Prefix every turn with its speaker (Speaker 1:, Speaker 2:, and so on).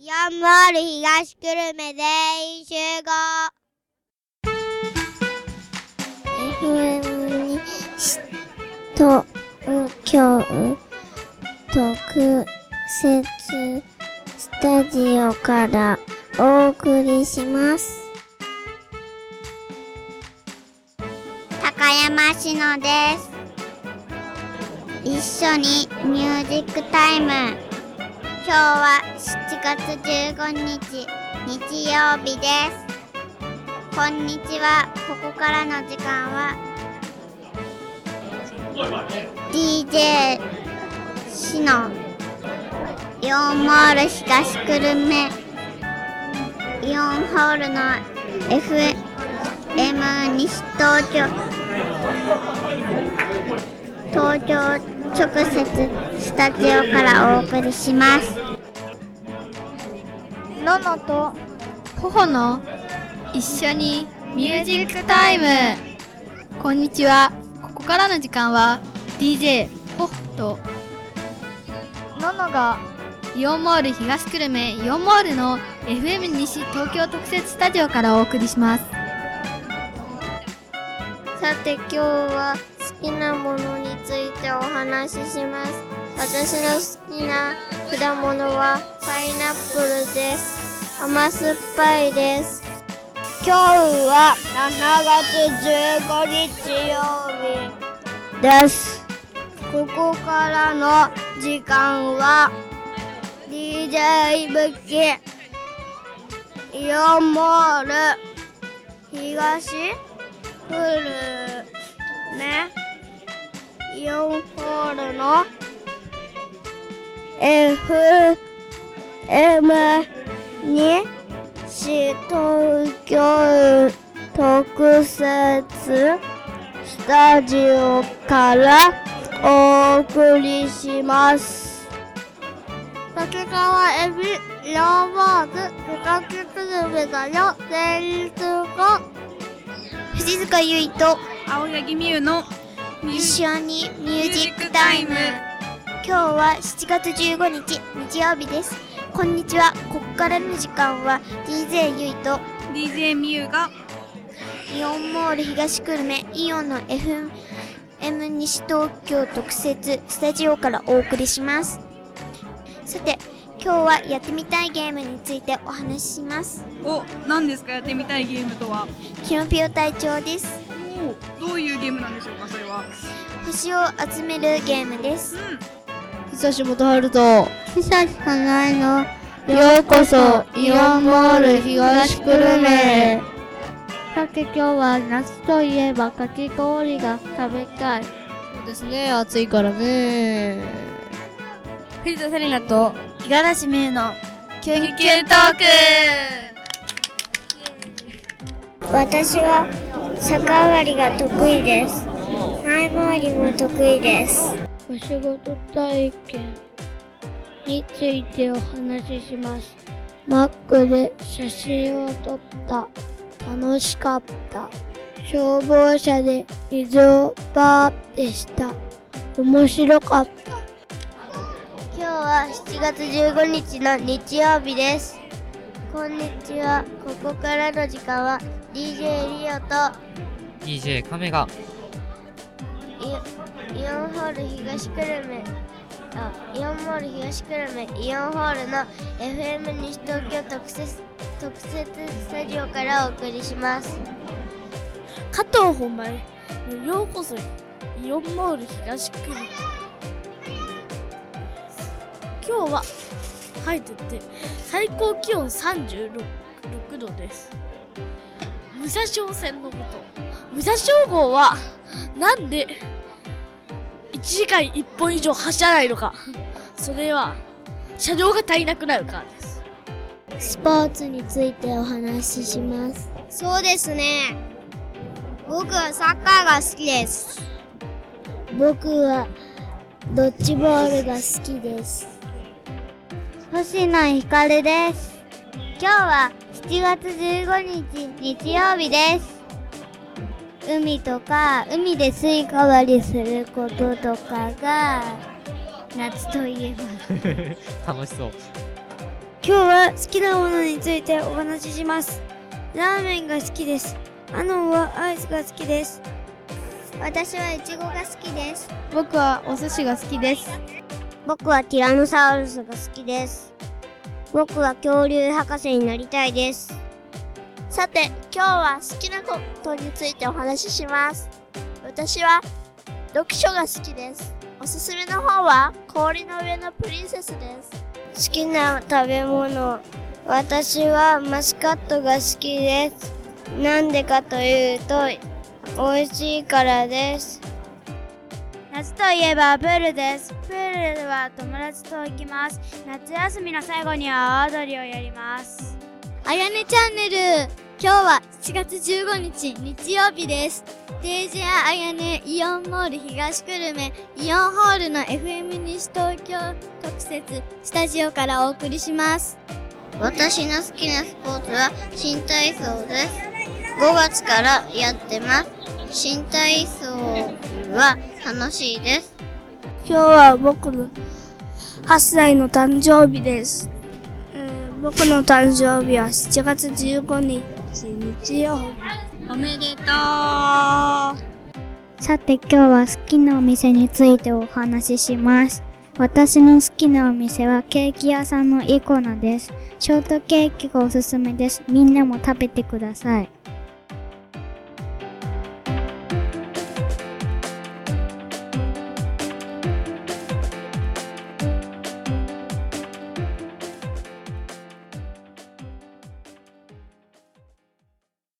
Speaker 1: イオンモール東久留米全員集合
Speaker 2: FM に東京特設スタジオからお送りします。
Speaker 1: 高山しのです。一緒にミュージックタイム今日は7月15日日曜日です。こんにちは。ここからの時間は DJ しのイオンモール東久留米イオンホールの FM 西東京。東京直接スタジオからお送りします。
Speaker 3: ののとほほの一緒にミュージックタイム。こんにちは。ここからの時間は DJ ほほと。ののがイオンモール東久留米イオンモールの FM 西東京特設スタジオからお送りします。
Speaker 2: さて今日は好きなものについてお話しします。私の好きな果物はパイナップルです。甘酸っぱいです。今日は7月15日曜日です。ここからの時間は DJ ブッキイオンモール東フルねイオンホールの FM に西東京特設スタジオからお送りします。竹川エビ、ヨーボーズ、深木くるめだよ、全。
Speaker 1: 藤塚優衣と
Speaker 4: 青柳美優の
Speaker 1: 一緒にミュージックタイム。今日は7月15日日曜日です。こんにちは。ここからの時間は DJ ゆいと
Speaker 4: DJ 美優が
Speaker 1: イオンモール東久留米イオンの FM M 西東京特設スタジオからお送りします。さて今日はやってみたいゲームについてお話しします。
Speaker 4: お何ですか？やってみたいゲームとは？
Speaker 1: キノピオ隊長です。
Speaker 4: おどういうゲームなんでしょうかそれは？
Speaker 1: 星を集めるゲームです。
Speaker 4: うん。
Speaker 2: 久しぶとはると久しかないのようこそイオンモール東久留米さて今日は夏といえばかき氷が食べたい。そうですね暑いからね。
Speaker 3: 藤田セリナと五十嵐美優のキュンキュントーク。
Speaker 2: 私は逆上がりが得意です。前回りも得意です。お仕事体験についてお話しします。マックで写真を撮った。楽しかった。消防車で水をバーってした。面白かった。今日は7月15日の日曜日です。こんにちは。ここからの時間は DJ リオと
Speaker 5: DJ カメが。
Speaker 2: イイオンホール東久留米あイオンモール東久留米イオンホールの FM 西東京特設特設スタジオからお送りします。加藤本丸ようこそイオンモール東久留米。今日は入ってて最高気温36度です武蔵野線のこと。武蔵野号はなんで1時間1本以上走らないのか。それは車両が足りなくなるからです。スポーツについてお話しします。
Speaker 1: そうですね。僕はサッカーが好きです。
Speaker 2: 僕はドッジボールが好きです。星野ひかるです。今日は7月15日日曜日です海とか海でスイカ割りすることとかが夏といえば
Speaker 5: 楽しそう
Speaker 2: 今日は好きなものについてお話しします。ラーメンが好きです。アノンはアイスが好きです。
Speaker 6: 私はイチゴが好きです
Speaker 3: 僕はお寿司が好きです。
Speaker 2: 僕はティラノサウルスが好きです。僕は恐竜博士になりたいです。さて、今日は好きなことについてお話しします。私は読書が好きです。おすすめの本は氷の上のプリンセスです。好きな食べ物。私はマスカットが好きです。なんでかというと、美味しいからです。夏といえばプールです。プールでは友達と行きます。夏休みの最後には阿波踊りをやります。
Speaker 3: あやねチャンネル今日は7月15日日曜日です。DJ あやねイオンモール東久留米イオンホールの FM 西東京特設スタジオからお送りします。
Speaker 6: 私の好きなスポーツは新体操です5月からやってます新体操は楽しいです。
Speaker 2: 今日は僕の8歳の誕生日です。僕の誕生日は7月15日日曜日。
Speaker 4: おめでとう。
Speaker 6: さて今日は好きなお店についてお話しします。私の好きなお店はケーキ屋さんのイコナです。ショートケーキがおすすめです。みんなも食べてください